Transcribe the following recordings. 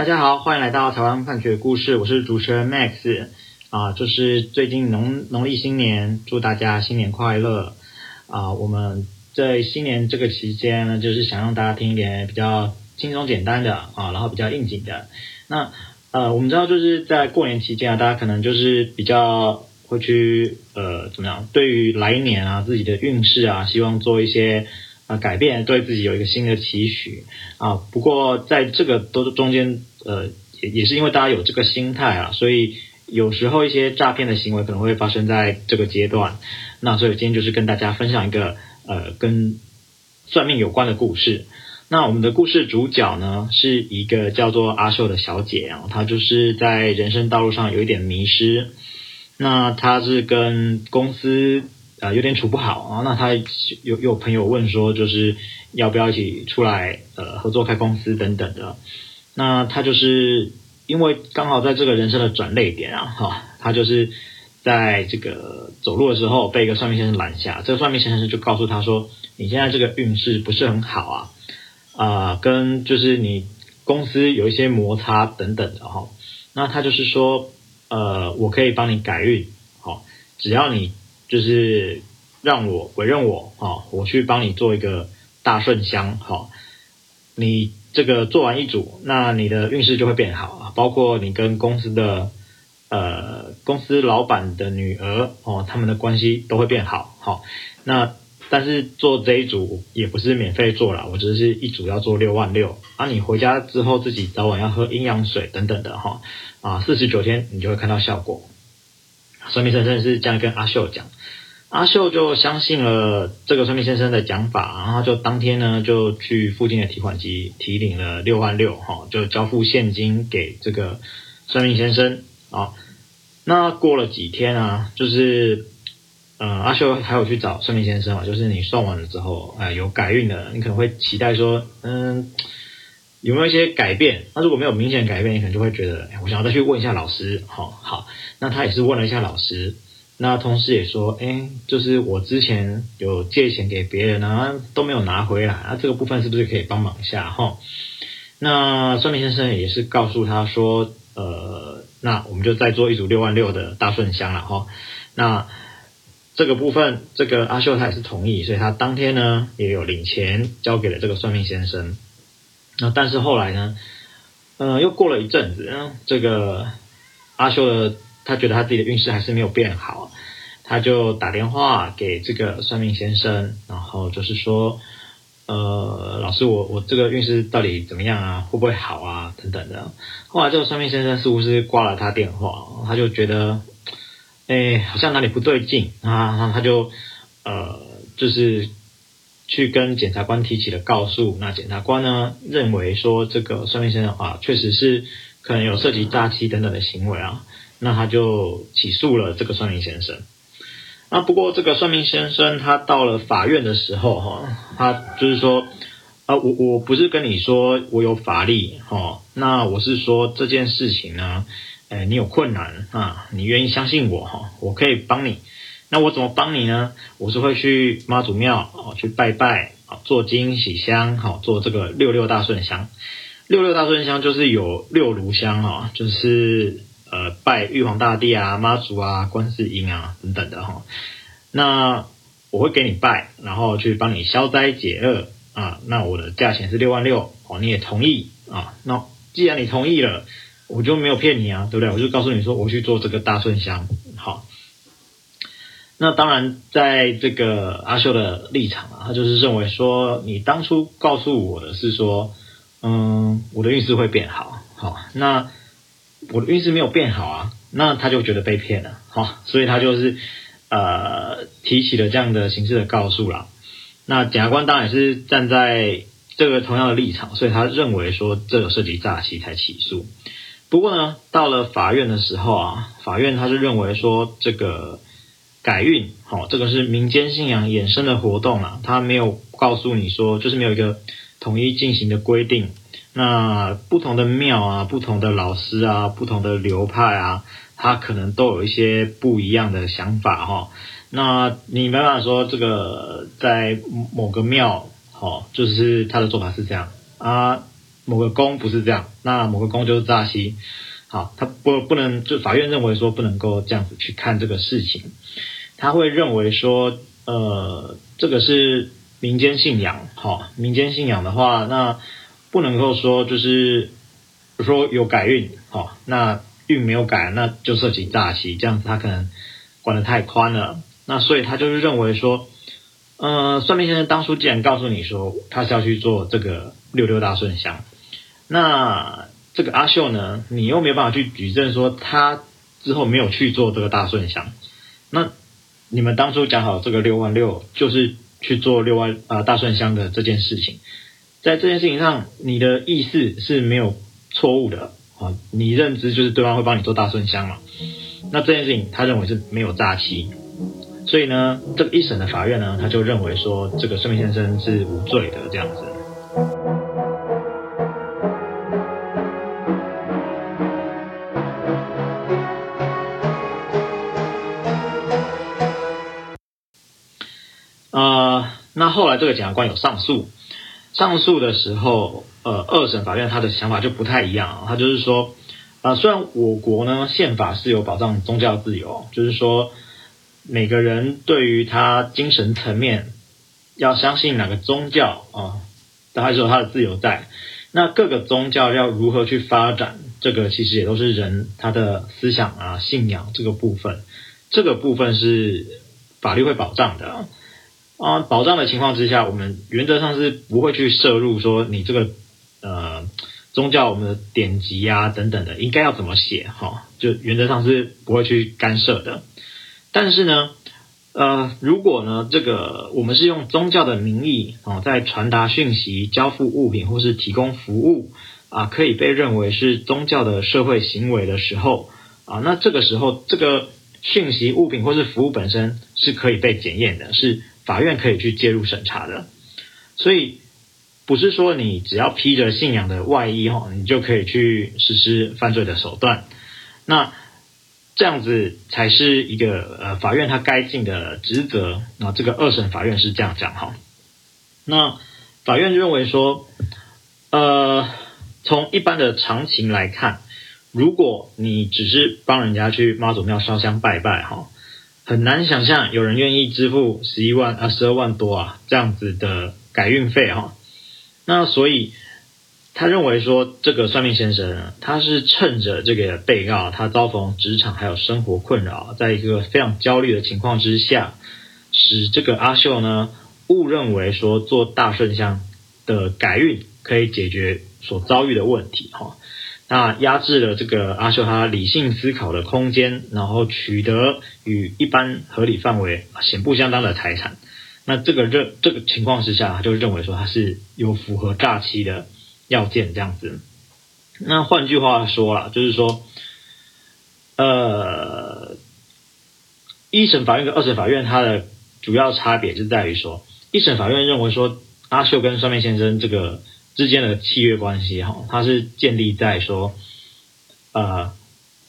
大家好，欢迎来到台湾判决故事，我是主持人 Max 啊，就是最近农农历新年，祝大家新年快乐啊！我们在新年这个期间呢，就是想让大家听一点比较轻松简单的啊，然后比较应景的。那呃，我们知道就是在过年期间啊，大家可能就是比较会去呃怎么样，对于来年啊自己的运势啊，希望做一些。啊，改变对自己有一个新的期许啊。不过在这个都中间，呃，也也是因为大家有这个心态啊，所以有时候一些诈骗的行为可能会发生在这个阶段。那所以今天就是跟大家分享一个呃跟算命有关的故事。那我们的故事主角呢，是一个叫做阿秀的小姐啊，她就是在人生道路上有一点迷失。那她是跟公司。啊、有点处不好啊。那他有有朋友问说，就是要不要一起出来呃合作开公司等等的。那他就是因为刚好在这个人生的转捩点啊，哈，他就是在这个走路的时候被一个算命先生拦下。这个算命先生就告诉他说，你现在这个运势不是很好啊，啊、跟就是你公司有一些摩擦等等的哈。那他就是说，呃，我可以帮你改运，好，只要你。就是让我委任我啊，我去帮你做一个大顺香哈。你这个做完一组，那你的运势就会变好啊。包括你跟公司的呃公司老板的女儿哦，他们的关系都会变好。好，那但是做这一组也不是免费做啦，我只是一组要做六万六啊。你回家之后自己早晚要喝阴阳水等等的哈啊，四十九天你就会看到效果。算命先生是这样跟阿秀讲，阿秀就相信了这个算命先生的讲法，然后就当天呢就去附近的提款机提领了六万六，哈，就交付现金给这个算命先生啊。那过了几天啊，就是嗯，阿秀还有去找算命先生嘛，就是你算完了之后，哎，有改运的，你可能会期待说，嗯。有没有一些改变？那如果没有明显改变，你可能就会觉得，我想要再去问一下老师。好，好，那他也是问了一下老师，那同时也说，哎，就是我之前有借钱给别人啊，都没有拿回来，那这个部分是不是可以帮忙一下？哈，那算命先生也是告诉他说，呃，那我们就再做一组六万六的大顺香了哈。那这个部分，这个阿秀他也是同意，所以他当天呢也有领钱交给了这个算命先生。那但是后来呢，呃，又过了一阵子，这个阿修的他觉得他自己的运势还是没有变好，他就打电话给这个算命先生，然后就是说，呃，老师，我我这个运势到底怎么样啊？会不会好啊？等等的。后来这个算命先生似乎是挂了他电话，他就觉得，哎，好像哪里不对劲啊，然后他就呃，就是。去跟检察官提起了告诉，那检察官呢认为说这个算命先生啊，确实是可能有涉及诈欺等等的行为啊，那他就起诉了这个算命先生。啊，不过这个算命先生他到了法院的时候哈，他就是说啊，我我不是跟你说我有法力哈，那我是说这件事情呢，哎，你有困难啊，你愿意相信我哈，我可以帮你。那我怎么帮你呢？我是会去妈祖庙哦，去拜拜啊，做金喜香，好做这个六六大顺香。六六大顺香就是有六炉香哈，就是呃拜玉皇大帝啊、妈祖啊、观世音啊等等的哈。那我会给你拜，然后去帮你消灾解厄啊。那我的价钱是六万六哦，你也同意啊？那既然你同意了，我就没有骗你啊，对不对？我就告诉你说，我去做这个大顺香，好。那当然，在这个阿秀的立场啊，他就是认为说，你当初告诉我的是说，嗯，我的运势会变好，好，那我的运势没有变好啊，那他就觉得被骗了，好，所以他就是呃提起了这样的形式的告诉啦。那检察官当然也是站在这个同样的立场，所以他认为说这有涉及诈欺才起诉。不过呢，到了法院的时候啊，法院他是认为说这个。改运，好，这个是民间信仰衍生的活动啊，他没有告诉你说，就是没有一个统一进行的规定。那不同的庙啊，不同的老师啊，不同的流派啊，他可能都有一些不一样的想法哈。那你没办法说这个在某个庙，好，就是他的做法是这样啊，某个宫不是这样，那某个宫就是诈欺。好，他不不能就法院认为说不能够这样子去看这个事情，他会认为说，呃，这个是民间信仰，好，民间信仰的话，那不能够说就是，说有改运，好，那运没有改，那就涉及诈欺，这样子他可能管得太宽了，那所以他就是认为说，呃，算命先生当初既然告诉你说他是要去做这个六六大顺香，那。这个阿秀呢，你又没有办法去举证说他之后没有去做这个大顺香，那你们当初讲好这个六万六就是去做六万啊、大顺香的这件事情，在这件事情上，你的意思是没有错误的啊，你认知就是对方会帮你做大顺香嘛，那这件事情他认为是没有诈欺，所以呢，这个一审的法院呢，他就认为说这个孙明先生是无罪的这样子。后来这个检察官有上诉，上诉的时候，呃，二审法院他的想法就不太一样，他就是说，呃，虽然我国呢宪法是有保障宗教自由，就是说每个人对于他精神层面要相信哪个宗教啊，他还是有他的自由在。那各个宗教要如何去发展，这个其实也都是人他的思想啊、信仰这个部分，这个部分是法律会保障的。啊，保障的情况之下，我们原则上是不会去涉入说你这个呃宗教我们的典籍啊等等的，应该要怎么写哈，就原则上是不会去干涉的。但是呢，呃，如果呢这个我们是用宗教的名义啊，在传达讯息、交付物品或是提供服务啊，可以被认为是宗教的社会行为的时候啊，那这个时候这个讯息、物品或是服务本身是可以被检验的，是。法院可以去介入审查的，所以不是说你只要披着信仰的外衣哈，你就可以去实施犯罪的手段。那这样子才是一个呃法院他该尽的职责。那这个二审法院是这样讲哈。那法院认为说，呃，从一般的常情来看，如果你只是帮人家去妈祖庙烧香拜拜哈。很难想象有人愿意支付十一万啊十二万多啊这样子的改运费哈，那所以他认为说这个算命先生呢，他是趁着这个被告他遭逢职场还有生活困扰，在一个非常焦虑的情况之下，使这个阿秀呢误认为说做大顺香的改运可以解决所遭遇的问题哈。那压制了这个阿秀他理性思考的空间，然后取得与一般合理范围显不相当的财产。那这个认这个情况之下，他就认为说他是有符合诈欺的要件这样子。那换句话说啦，就是说，呃，一审法院跟二审法院它的主要差别就在于说，一审法院认为说阿秀跟算命先生这个。之间的契约关系哈，它是建立在说，呃，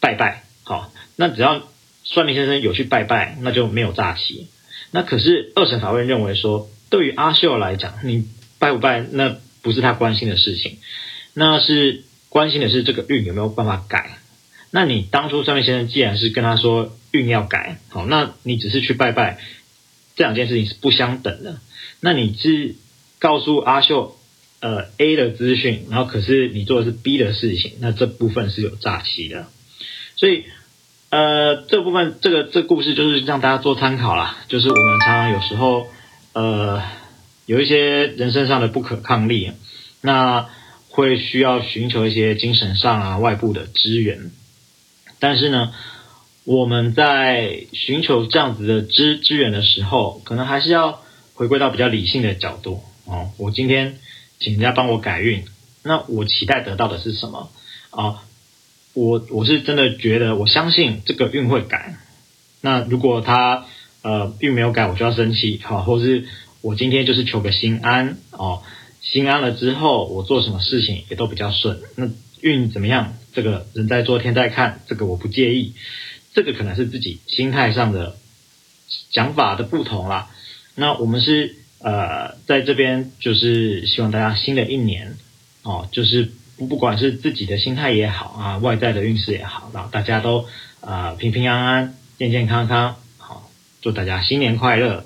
拜拜好，那只要算命先生有去拜拜，那就没有诈欺。那可是二审法院认为说，对于阿秀来讲，你拜不拜那不是他关心的事情，那是关心的是这个运有没有办法改。那你当初算命先生既然是跟他说运要改，好，那你只是去拜拜，这两件事情是不相等的。那你是告诉阿秀。呃，A 的资讯，然后可是你做的是 B 的事情，那这部分是有诈欺的，所以呃，这部分这个这故事就是让大家做参考啦。就是我们常常有时候呃有一些人身上的不可抗力，那会需要寻求一些精神上啊外部的支援，但是呢，我们在寻求这样子的支支援的时候，可能还是要回归到比较理性的角度哦。我今天。请人家帮我改运，那我期待得到的是什么啊？我我是真的觉得，我相信这个运会改。那如果他呃运没有改，我就要生气，好，或是我今天就是求个心安哦，心安了之后，我做什么事情也都比较顺。那运怎么样？这个人在做天在看，这个我不介意。这个可能是自己心态上的想法的不同啦。那我们是。呃，在这边就是希望大家新的一年哦，就是不管是自己的心态也好啊，外在的运势也好，然后大家都啊、平平安安、健健康康，好，祝大家新年快乐。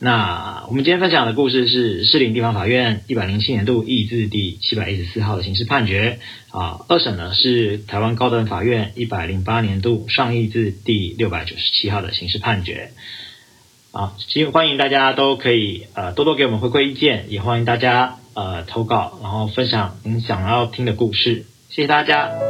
那我们今天分享的故事是士林地方法院一百零七年度易字第七百一十四号的刑事判决啊，二审呢是台湾高等法院一百零八年度上易字第六百九十七号的刑事判决啊，其实欢迎大家都可以呃多多给我们回馈意见，也欢迎大家呃投稿，然后分享您想要听的故事，谢谢大家。